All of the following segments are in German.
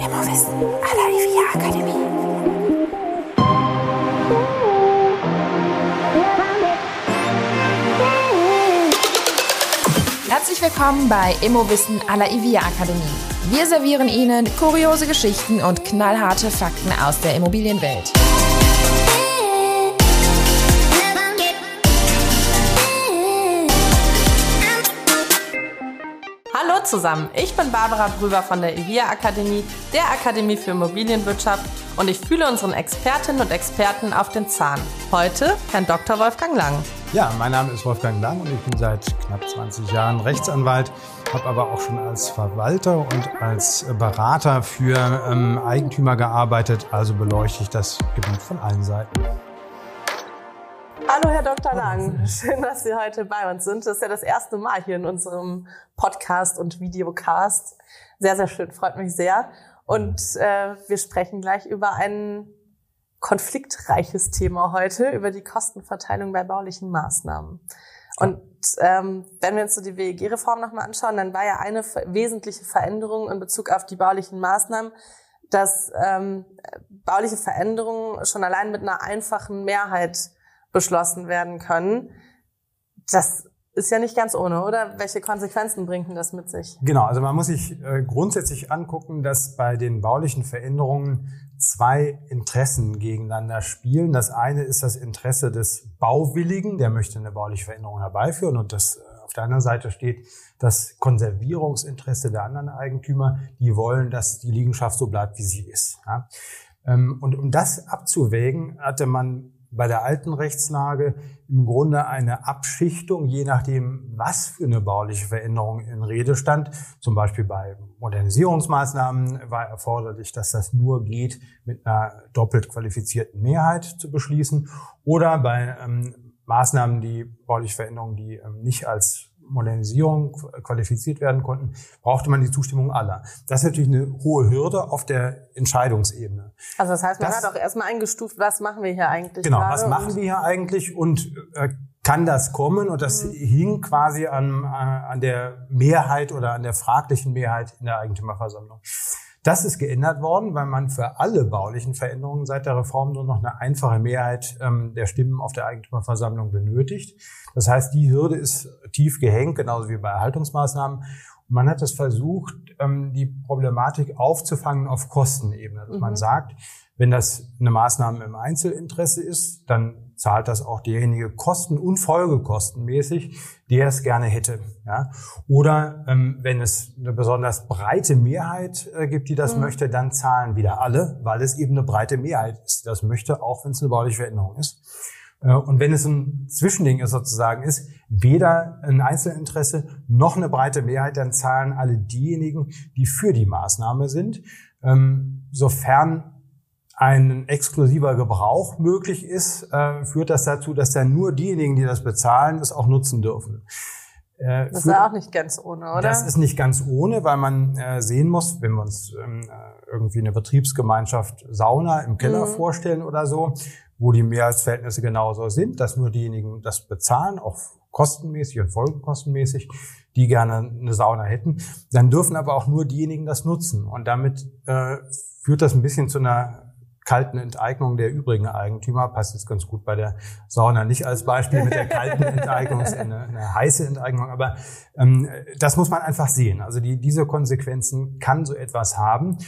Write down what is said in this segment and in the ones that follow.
Immowissen à la IVIA Akademie. Herzlich willkommen bei Immowissen à la IVIA Akademie. Wir servieren Ihnen kuriose Geschichten und knallharte Fakten aus der Immobilienwelt. Zusammen, ich bin Barbara Brüber von der IVIA Akademie, der Akademie für Immobilienwirtschaft und ich fühle unseren Expertinnen und Experten auf den Zahn. Heute Herrn Dr. Wolfgang Lang. Ja, mein Name ist Wolfgang Lang und ich bin seit knapp 20 Jahren Rechtsanwalt, habe aber auch schon als Verwalter und als Berater für ähm, Eigentümer gearbeitet, also beleuchte ich das Gebiet von allen Seiten. Hallo, Herr Dr. Lang. Schön, dass Sie heute bei uns sind. Das ist ja das erste Mal hier in unserem Podcast und Videocast. Sehr, sehr schön, freut mich sehr. Und äh, wir sprechen gleich über ein konfliktreiches Thema heute, über die Kostenverteilung bei baulichen Maßnahmen. Und ähm, wenn wir uns so die WEG-Reform nochmal anschauen, dann war ja eine wesentliche Veränderung in Bezug auf die baulichen Maßnahmen, dass ähm, bauliche Veränderungen schon allein mit einer einfachen Mehrheit beschlossen werden können. Das ist ja nicht ganz ohne, oder? Welche Konsequenzen bringt denn das mit sich? Genau, also man muss sich äh, grundsätzlich angucken, dass bei den baulichen Veränderungen zwei Interessen gegeneinander spielen. Das eine ist das Interesse des Bauwilligen, der möchte eine bauliche Veränderung herbeiführen und das äh, auf der anderen Seite steht das Konservierungsinteresse der anderen Eigentümer, die wollen, dass die Liegenschaft so bleibt, wie sie ist. Ähm, und um das abzuwägen, hatte man bei der alten Rechtslage im Grunde eine Abschichtung, je nachdem, was für eine bauliche Veränderung in Rede stand. Zum Beispiel bei Modernisierungsmaßnahmen war erforderlich, dass das nur geht, mit einer doppelt qualifizierten Mehrheit zu beschließen. Oder bei ähm, Maßnahmen, die bauliche Veränderungen, die ähm, nicht als Modernisierung qualifiziert werden konnten, brauchte man die Zustimmung aller. Das ist natürlich eine hohe Hürde auf der Entscheidungsebene. Also das heißt, man das, hat auch erstmal eingestuft, was machen wir hier eigentlich? Genau, was machen wir hier eigentlich und äh, kann das kommen? Und das mhm. hing quasi an, äh, an der Mehrheit oder an der fraglichen Mehrheit in der Eigentümerversammlung. Das ist geändert worden, weil man für alle baulichen Veränderungen seit der Reform nur noch eine einfache Mehrheit ähm, der Stimmen auf der Eigentümerversammlung benötigt. Das heißt, die Hürde ist tief gehängt, genauso wie bei Erhaltungsmaßnahmen. Man hat es versucht, ähm, die Problematik aufzufangen auf Kostenebene. Dass mhm. man sagt, wenn das eine Maßnahme im Einzelinteresse ist, dann zahlt das auch derjenige Kosten- und Folgekostenmäßig, der es gerne hätte. Ja? Oder ähm, wenn es eine besonders breite Mehrheit äh, gibt, die das mhm. möchte, dann zahlen wieder alle, weil es eben eine breite Mehrheit ist, die das möchte, auch wenn es eine bauliche Veränderung ist. Äh, und wenn es ein Zwischending ist sozusagen ist, weder ein Einzelinteresse noch eine breite Mehrheit, dann zahlen alle diejenigen, die für die Maßnahme sind. Ähm, sofern ein exklusiver Gebrauch möglich ist, äh, führt das dazu, dass dann nur diejenigen, die das bezahlen, es auch nutzen dürfen. Äh, das ist auch nicht ganz ohne, oder? Das ist nicht ganz ohne, weil man sehen muss, wenn wir uns ähm, äh, irgendwie eine Betriebsgemeinschaft Sauna im Keller mhm. vorstellen oder so, wo die Mehrheitsverhältnisse genauso sind, dass nur diejenigen das bezahlen, auch kostenmäßig und folgekostenmäßig, die gerne eine Sauna hätten, dann dürfen aber auch nur diejenigen das nutzen. Und damit äh, führt das ein bisschen zu einer kalten Enteignung der übrigen Eigentümer. Passt jetzt ganz gut bei der Sauna nicht als Beispiel mit der kalten Enteignung, ist eine, eine heiße Enteignung. Aber ähm, das muss man einfach sehen. Also die, diese Konsequenzen kann so etwas haben.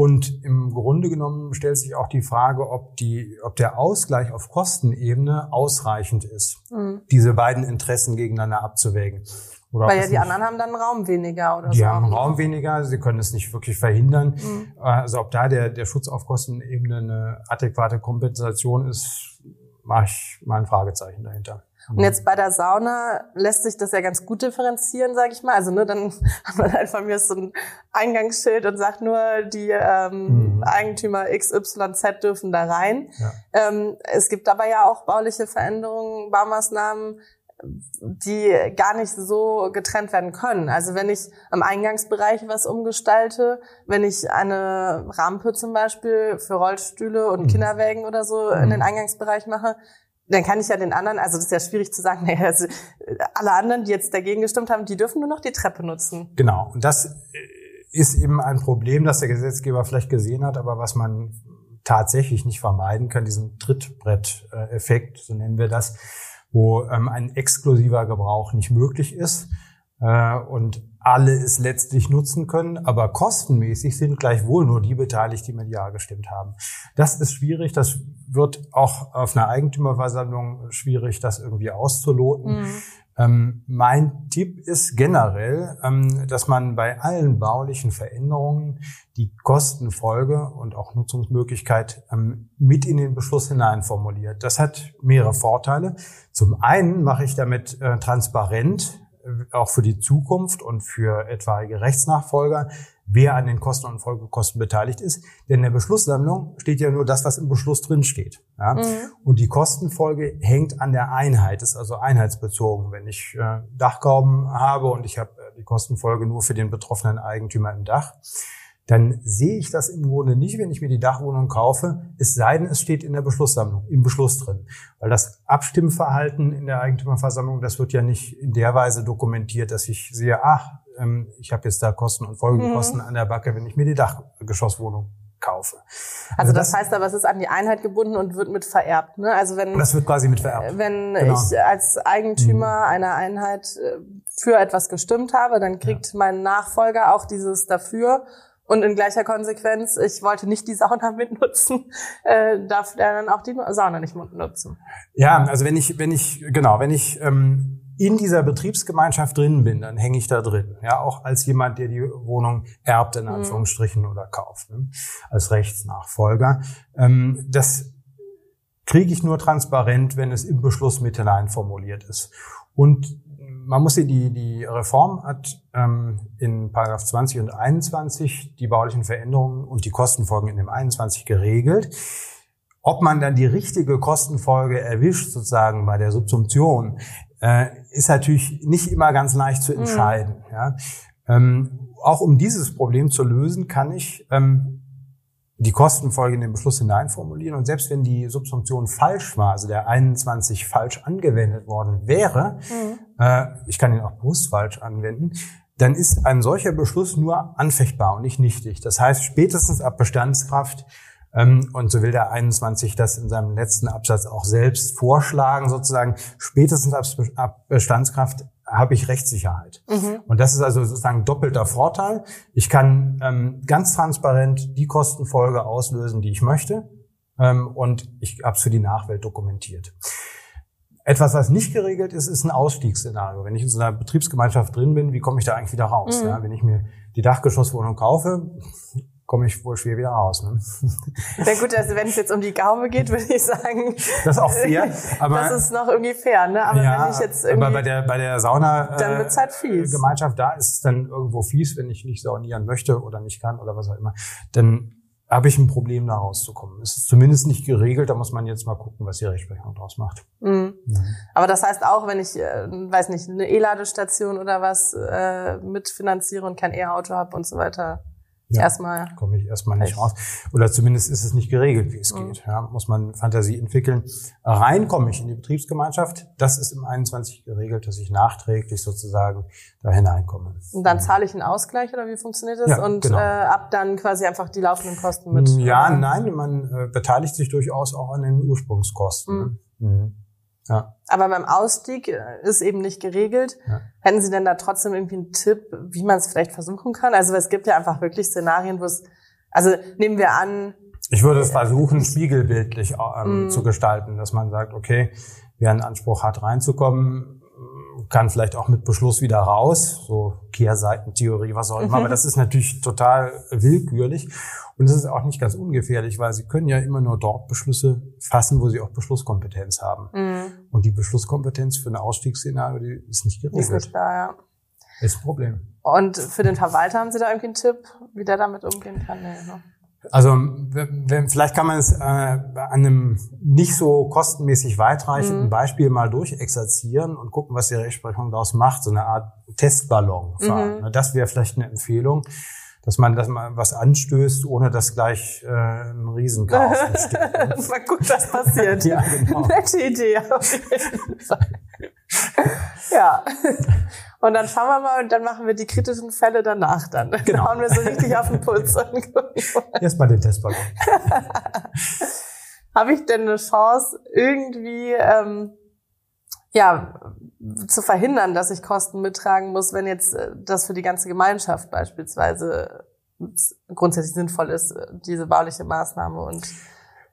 Und im Grunde genommen stellt sich auch die Frage, ob, die, ob der Ausgleich auf Kostenebene ausreichend ist, mhm. diese beiden Interessen gegeneinander abzuwägen. Oder Weil ja die nicht, anderen haben dann Raum weniger oder die so. Die haben Raum weniger, sie können es nicht wirklich verhindern. Mhm. Also ob da der, der Schutz auf Kostenebene eine adäquate Kompensation ist, mache ich mal ein Fragezeichen dahinter. Und jetzt bei der Sauna lässt sich das ja ganz gut differenzieren, sage ich mal. Also ne, dann hat man halt von mir so ein Eingangsschild und sagt nur, die ähm, mhm. Eigentümer XYZ dürfen da rein. Ja. Ähm, es gibt aber ja auch bauliche Veränderungen, Baumaßnahmen, die gar nicht so getrennt werden können. Also wenn ich am Eingangsbereich was umgestalte, wenn ich eine Rampe zum Beispiel für Rollstühle und mhm. Kinderwägen oder so in den mhm. Eingangsbereich mache, dann kann ich ja den anderen, also das ist ja schwierig zu sagen, naja, also alle anderen, die jetzt dagegen gestimmt haben, die dürfen nur noch die Treppe nutzen. Genau. Und das ist eben ein Problem, das der Gesetzgeber vielleicht gesehen hat, aber was man tatsächlich nicht vermeiden kann, diesen Trittbrett-Effekt, so nennen wir das, wo ähm, ein exklusiver Gebrauch nicht möglich ist äh, und alle es letztlich nutzen können, aber kostenmäßig sind gleichwohl nur die beteiligt, die mit Ja gestimmt haben. Das ist schwierig, das wird auch auf einer Eigentümerversammlung schwierig, das irgendwie auszuloten. Mhm. Ähm, mein Tipp ist generell, ähm, dass man bei allen baulichen Veränderungen die Kostenfolge und auch Nutzungsmöglichkeit ähm, mit in den Beschluss hinein formuliert. Das hat mehrere Vorteile. Zum einen mache ich damit äh, transparent, auch für die Zukunft und für etwaige Rechtsnachfolger, wer an den Kosten und Folgekosten beteiligt ist. Denn in der Beschlusssammlung steht ja nur das, was im Beschluss drin steht. Ja? Mhm. Und die Kostenfolge hängt an der Einheit, ist also einheitsbezogen. Wenn ich äh, Dachgauben habe und ich habe äh, die Kostenfolge nur für den betroffenen Eigentümer im Dach, dann sehe ich das im Grunde nicht, wenn ich mir die Dachwohnung kaufe, es sei denn, es steht in der Beschlusssammlung, im Beschluss drin. Weil das Abstimmverhalten in der Eigentümerversammlung, das wird ja nicht in der Weise dokumentiert, dass ich sehe, ach, ähm, ich habe jetzt da Kosten und Folgekosten mhm. an der Backe, wenn ich mir die Dachgeschosswohnung kaufe. Also, also das, das, heißt aber, es ist an die Einheit gebunden und wird mit vererbt. Ne? Also wenn das wird quasi mit vererbt. Wenn genau. ich als Eigentümer mhm. einer Einheit äh, für etwas gestimmt habe, dann kriegt ja. mein Nachfolger auch dieses dafür und in gleicher Konsequenz, ich wollte nicht die Sauna mitnutzen, äh, darf er dann auch die Sauna nicht mitnutzen. Ja, also wenn ich, wenn ich, genau, wenn ich ähm, in dieser Betriebsgemeinschaft drin bin, dann hänge ich da drin. Ja, auch als jemand, der die Wohnung erbt, in mhm. Anführungsstrichen, mhm. oder kauft, ne? als Rechtsnachfolger. Ähm, das kriege ich nur transparent, wenn es im Beschluss mit hinein formuliert ist. Und man muss sehen, die, die Reform hat ähm, in Paragraph 20 und 21 die baulichen Veränderungen und die Kostenfolgen in dem 21 geregelt. Ob man dann die richtige Kostenfolge erwischt, sozusagen bei der Subsumption, äh, ist natürlich nicht immer ganz leicht zu mhm. entscheiden. Mhm. Ja. Ähm, auch um dieses Problem zu lösen, kann ich ähm, die Kostenfolge in den Beschluss hineinformulieren. Und selbst wenn die Subsumption falsch war, also der 21 falsch angewendet worden wäre, mhm. äh, ich kann ihn auch bewusst falsch anwenden, dann ist ein solcher Beschluss nur anfechtbar und nicht nichtig. Das heißt, spätestens ab Bestandskraft und so will der 21 das in seinem letzten Absatz auch selbst vorschlagen, sozusagen spätestens ab Bestandskraft habe ich Rechtssicherheit. Mhm. Und das ist also sozusagen doppelter Vorteil. Ich kann ähm, ganz transparent die Kostenfolge auslösen, die ich möchte. Ähm, und ich habe es für die Nachwelt dokumentiert. Etwas, was nicht geregelt ist, ist ein Ausstiegsszenario. Wenn ich in so einer Betriebsgemeinschaft drin bin, wie komme ich da eigentlich wieder raus? Mhm. Ja, wenn ich mir die Dachgeschosswohnung kaufe, komme ich wohl schwer wieder raus. Ne? Ja gut, also wenn es jetzt um die Gaube geht, würde ich sagen. Das ist auch fair. Aber, das ist noch irgendwie fair, ne? Aber ja, wenn ich jetzt irgendwie. Aber bei der, bei der Sauna dann wird's halt fies. Äh, Gemeinschaft, da ist es dann irgendwo fies, wenn ich nicht saunieren möchte oder nicht kann oder was auch immer. Dann habe ich ein Problem, da rauszukommen. Es ist zumindest nicht geregelt, da muss man jetzt mal gucken, was die Rechtsprechung draus macht. Mhm. Mhm. Aber das heißt auch, wenn ich, äh, weiß nicht, eine E-Ladestation oder was äh, mitfinanziere und kein E-Auto habe und so weiter, ja, erstmal. Komme ich erstmal nicht raus. Oder zumindest ist es nicht geregelt, wie es mhm. geht. Ja, muss man Fantasie entwickeln. Rein komme ich in die Betriebsgemeinschaft. Das ist im 21 geregelt, dass ich nachträglich sozusagen da hineinkomme. Und dann zahle ich einen Ausgleich oder wie funktioniert das? Ja, und genau. äh, ab dann quasi einfach die laufenden Kosten mit. Ja, äh, nein, man äh, beteiligt sich durchaus auch an den Ursprungskosten. Mhm. Mhm. Ja. Aber beim Ausstieg äh, ist eben nicht geregelt. Ja. Hätten Sie denn da trotzdem irgendwie einen Tipp, wie man es vielleicht versuchen kann? Also es gibt ja einfach wirklich Szenarien, wo es, also nehmen wir an. Ich würde es versuchen, spiegelbildlich ähm, mm. zu gestalten, dass man sagt, okay, wer einen Anspruch hat, reinzukommen, kann vielleicht auch mit Beschluss wieder raus, so Kehrseitentheorie, was auch immer, mhm. aber das ist natürlich total willkürlich und es ist auch nicht ganz ungefährlich, weil sie können ja immer nur dort Beschlüsse fassen, wo sie auch Beschlusskompetenz haben. Mhm. Und die Beschlusskompetenz für ein Ausstiegsszenario, die ist nicht geregelt. Ist nicht da, ja. Ist ein Problem. Und für den Verwalter haben Sie da irgendwie einen Tipp, wie der damit umgehen kann? Nee, ne? Also wenn, vielleicht kann man es äh, an einem nicht so kostenmäßig weitreichenden mhm. Beispiel mal durchexerzieren und gucken, was die Rechtsprechung daraus macht. So eine Art Testballon fahren. Mhm. Das wäre vielleicht eine Empfehlung. Dass man, dass man was anstößt, ohne dass gleich äh, ein Riesenchaos entsteht. Mal gut, was passiert. Ja, genau. Nette Idee auf jeden Fall. ja. Und dann schauen wir mal und dann machen wir die kritischen Fälle danach dann. Dann Genau. hauen wir so richtig auf den Puls. Erstmal den Testballon. Habe ich denn eine Chance, irgendwie ähm, ja zu verhindern, dass ich Kosten mittragen muss, wenn jetzt äh, das für die ganze Gemeinschaft beispielsweise grundsätzlich sinnvoll ist, äh, diese bauliche Maßnahme und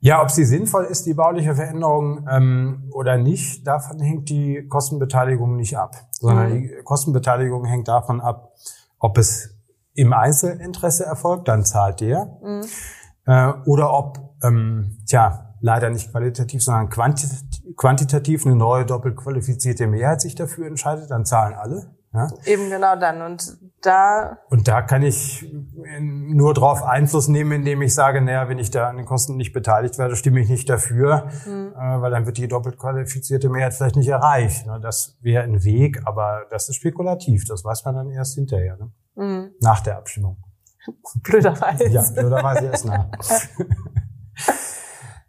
Ja, ob sie sinnvoll ist, die bauliche Veränderung ähm, oder nicht, davon hängt die Kostenbeteiligung nicht ab, sondern Mhm. die Kostenbeteiligung hängt davon ab, ob es im Einzelinteresse erfolgt, dann zahlt der, Mhm. äh, oder ob, ähm, tja, leider nicht qualitativ, sondern quantitativ, quantitativ eine neue doppelt qualifizierte Mehrheit sich dafür entscheidet, dann zahlen alle. Ja? eben genau dann. Und da Und da kann ich nur darauf Einfluss nehmen, indem ich sage, naja, wenn ich da an den Kosten nicht beteiligt werde, stimme ich nicht dafür, äh, weil dann wird die doppelt qualifizierte Mehrheit vielleicht nicht erreicht. Ne? Das wäre ein Weg, aber das ist spekulativ. Das weiß man dann erst hinterher, ne? mh, nach der Abstimmung. blöderweise. Ja, blöderweise erst nach.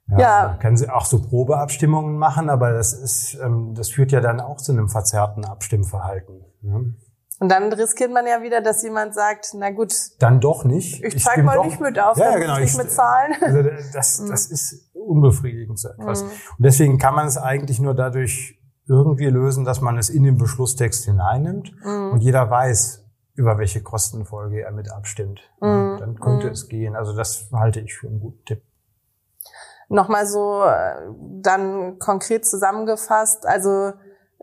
Ja, Ja. Kann sie auch so Probeabstimmungen machen, aber das ist, ähm, das führt ja dann auch zu einem verzerrten Abstimmverhalten. Ne? Und dann riskiert man ja wieder, dass jemand sagt, na gut, Dann doch nicht. ich zeig stimme mal doch- nicht mit auf, Ja, dann genau. muss ich ich- mit zahlen. Also das, das ist unbefriedigend so etwas. Mhm. Und deswegen kann man es eigentlich nur dadurch irgendwie lösen, dass man es in den Beschlusstext hineinnimmt Mhm. und jeder weiß, über welche Kostenfolge er mit abstimmt. Ja, Mhm. Dann könnte Mhm. es gehen. Also das halte ich für einen guten Tipp. Nochmal so äh, dann konkret zusammengefasst, also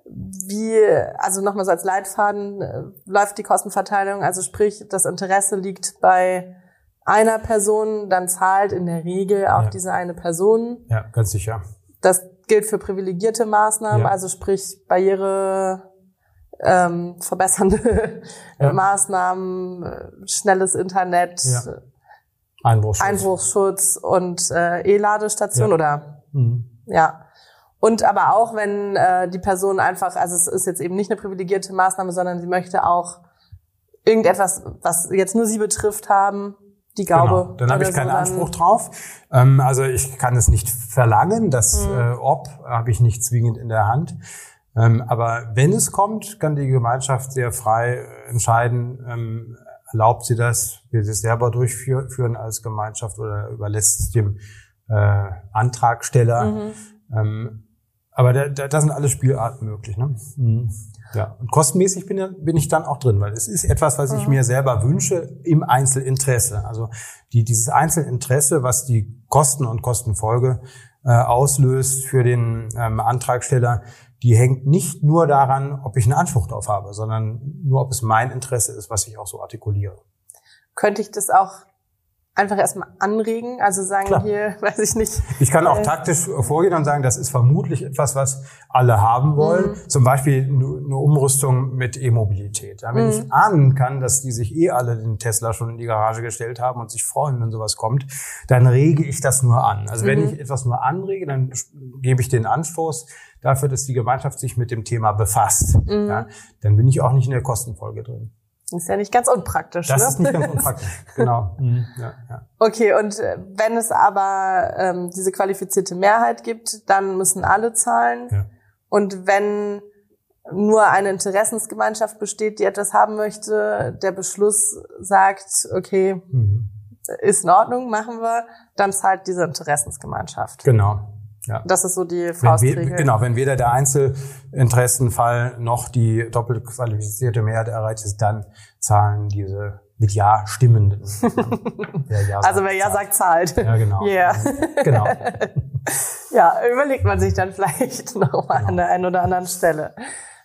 wie, also nochmal so als Leitfaden äh, läuft die Kostenverteilung, also sprich, das Interesse liegt bei einer Person, dann zahlt in der Regel auch Ja. diese eine Person. Ja, ganz sicher. Das gilt für privilegierte Maßnahmen, Ja. also sprich Barriere ähm, verbessernde Ja. Maßnahmen, äh, schnelles Internet, Ja. Einbruchschutz. Einbruchsschutz und äh, E-Ladestation Ja. oder Mhm. ja. Und aber auch, wenn äh, die Person einfach, also es ist jetzt eben nicht eine privilegierte Maßnahme, sondern sie möchte auch irgendetwas, was jetzt nur sie betrifft, haben, die Gaube. Genau. Dann habe ich keinen so, Anspruch drauf. Ähm, also ich kann es nicht verlangen, das Mhm. äh, ob habe ich nicht zwingend in der Hand. Ähm, aber wenn es kommt, kann die Gemeinschaft sehr frei entscheiden, ähm, erlaubt sie das, will sie es selber durchführen als Gemeinschaft oder überlässt es dem äh, Antragsteller. Mhm. Ähm, aber da, da, da sind alle Spielarten möglich. Ne? Mhm. Ja, und kostenmäßig bin, bin ich dann auch drin, weil es ist etwas, was ich Mhm. mir selber wünsche im Einzelinteresse. Also die, dieses Einzelinteresse, was die Kosten und Kostenfolge äh, auslöst für den ähm, Antragsteller, die hängt nicht nur daran, ob ich einen Anspruch darauf habe, sondern nur, ob es mein Interesse ist, was ich auch so artikuliere. Könnte ich das auch einfach erstmal anregen? Also sagen Klar. hier, weiß ich nicht. Ich kann auch Äh. taktisch vorgehen und sagen, das ist vermutlich etwas, was alle haben wollen. Zum Beispiel eine Umrüstung mit E-Mobilität. Wenn ich ahnen kann, dass die sich eh alle den Tesla schon in die Garage gestellt haben und sich freuen, wenn sowas kommt, dann rege ich das nur an. Also wenn ich etwas nur anrege, dann gebe ich den Anstoß dafür, dass die Gemeinschaft sich mit dem Thema befasst. Ja, dann bin ich auch nicht in der Kostenfolge drin. Ist ja nicht ganz unpraktisch. Das ne? ist nicht ganz unpraktisch. Genau. Mhm. Ja, ja. Okay, und äh, wenn es aber ähm, diese qualifizierte Mehrheit gibt, dann müssen alle zahlen. Ja. Und wenn nur eine Interessensgemeinschaft besteht, die etwas haben möchte, der Beschluss sagt, okay, Mhm. ist in Ordnung, machen wir, dann zahlt diese Interessensgemeinschaft. Genau. Ja. Das ist so die Wenn we Faustregel. genau, wenn weder der Einzelinteressenfall noch die doppelt qualifizierte Mehrheit erreicht ist, dann zahlen diese mit Ja stimmenden. wer ja also wer ja sagt, zahlt. Ja, genau. Yeah. Genau. Ja, überlegt man sich dann vielleicht nochmal an der einen oder anderen Stelle.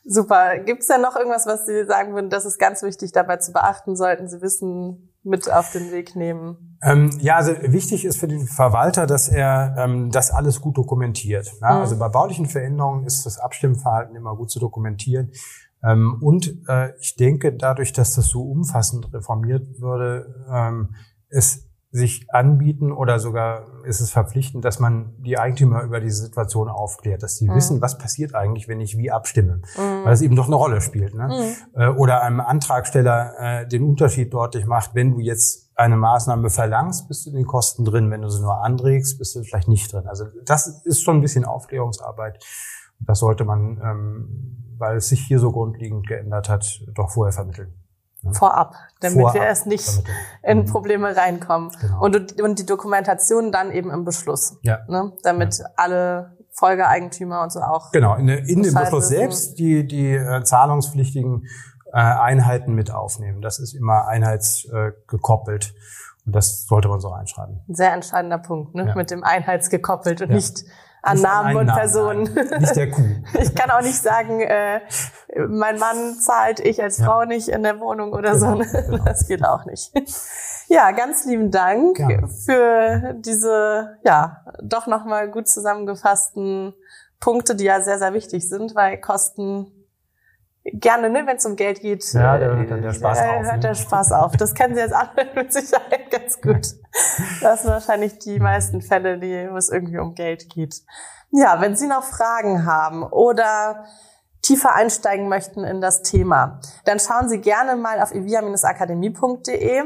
Super. Gibt es denn noch irgendwas, was Sie sagen würden, das ist ganz wichtig dabei zu beachten, sollten Sie Wissen mit auf den Weg nehmen? Ähm, ja, also wichtig ist für den Verwalter, dass er ähm, das alles gut dokumentiert. Ja? Mhm. Also bei baulichen Veränderungen ist das Abstimmverhalten immer gut zu dokumentieren. Ähm, und äh, ich denke, dadurch, dass das so umfassend reformiert würde, ähm, es sich anbieten oder sogar ist es verpflichtend, dass man die Eigentümer über diese Situation aufklärt, dass sie mhm. wissen, was passiert eigentlich, wenn ich wie abstimme, mhm. weil es eben doch eine Rolle spielt. Ne? Mhm. Äh, oder einem Antragsteller äh, den Unterschied deutlich macht, wenn du jetzt eine Maßnahme verlangst, bist du in den Kosten drin, wenn du sie nur anregst, bist du vielleicht nicht drin. Also das ist schon ein bisschen Aufklärungsarbeit. Das sollte man, ähm, weil es sich hier so grundlegend geändert hat, doch vorher vermitteln. Vorab, damit Vorab, wir erst nicht in mhm. Probleme reinkommen. Genau. Und, und die Dokumentation dann eben im Beschluss. Ja. Ne? Damit ja. alle Folgeeigentümer und so auch. Genau, in, in dem Beschluss selbst die, die äh, zahlungspflichtigen äh, Einheiten mit aufnehmen. Das ist immer einheitsgekoppelt. Und das sollte man so reinschreiben. Ein sehr entscheidender Punkt, ne? Ja. mit dem einheitsgekoppelt und ja. nicht an Namen und Personen. Nein, nicht der Kuh. Ich kann auch nicht sagen, äh, mein Mann zahlt, ich als Frau ja. nicht in der Wohnung oder genau, so. Genau. Das geht auch nicht. Ja, ganz lieben Dank ja. für diese, ja, doch nochmal gut zusammengefassten Punkte, die ja sehr, sehr wichtig sind, weil Kosten gerne, ne, wenn es um Geld geht, ja, da hört dann der Spaß äh, auf. Hört ne? der Spaß auf. Das kennen Sie jetzt alle mit Sicherheit ganz gut. Das sind wahrscheinlich die meisten Fälle, die, wo es irgendwie um Geld geht. Ja, wenn Sie noch Fragen haben oder tiefer einsteigen möchten in das Thema, dann schauen Sie gerne mal auf evia-akademie.de.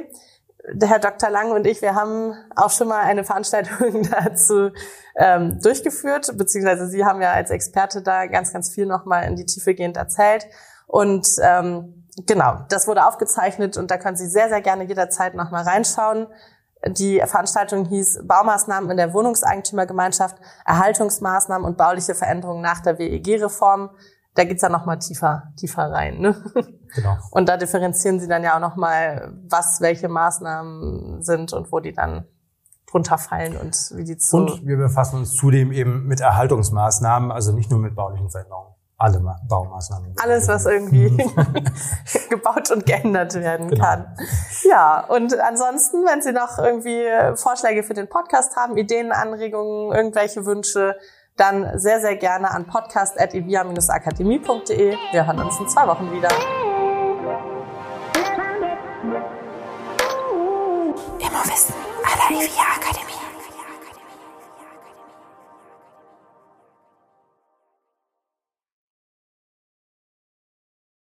Der Herr Dr. Lang und ich, wir haben auch schon mal eine Veranstaltung dazu ähm, durchgeführt, beziehungsweise Sie haben ja als Experte da ganz, ganz viel nochmal in die Tiefe gehend erzählt. Und ähm, genau, das wurde aufgezeichnet und da können Sie sehr, sehr gerne jederzeit nochmal reinschauen. Die Veranstaltung hieß Baumaßnahmen in der Wohnungseigentümergemeinschaft, Erhaltungsmaßnahmen und bauliche Veränderungen nach der WEG-Reform. Da geht's ja nochmal tiefer, tiefer rein. Ne? Genau. Und da differenzieren Sie dann ja auch nochmal, was welche Maßnahmen sind und wo die dann drunter fallen und wie die zu. Und wir befassen uns zudem eben mit Erhaltungsmaßnahmen, also nicht nur mit baulichen Veränderungen alle Baumaßnahmen. Alles, was irgendwie mhm. gebaut und geändert werden genau. kann. Ja, und ansonsten, wenn Sie noch irgendwie Vorschläge für den Podcast haben, Ideen, Anregungen, irgendwelche Wünsche, dann sehr, sehr gerne an podcast.evia-akademie.de. Wir hören uns in zwei Wochen wieder. Immer Wissen aller Evia Akademie.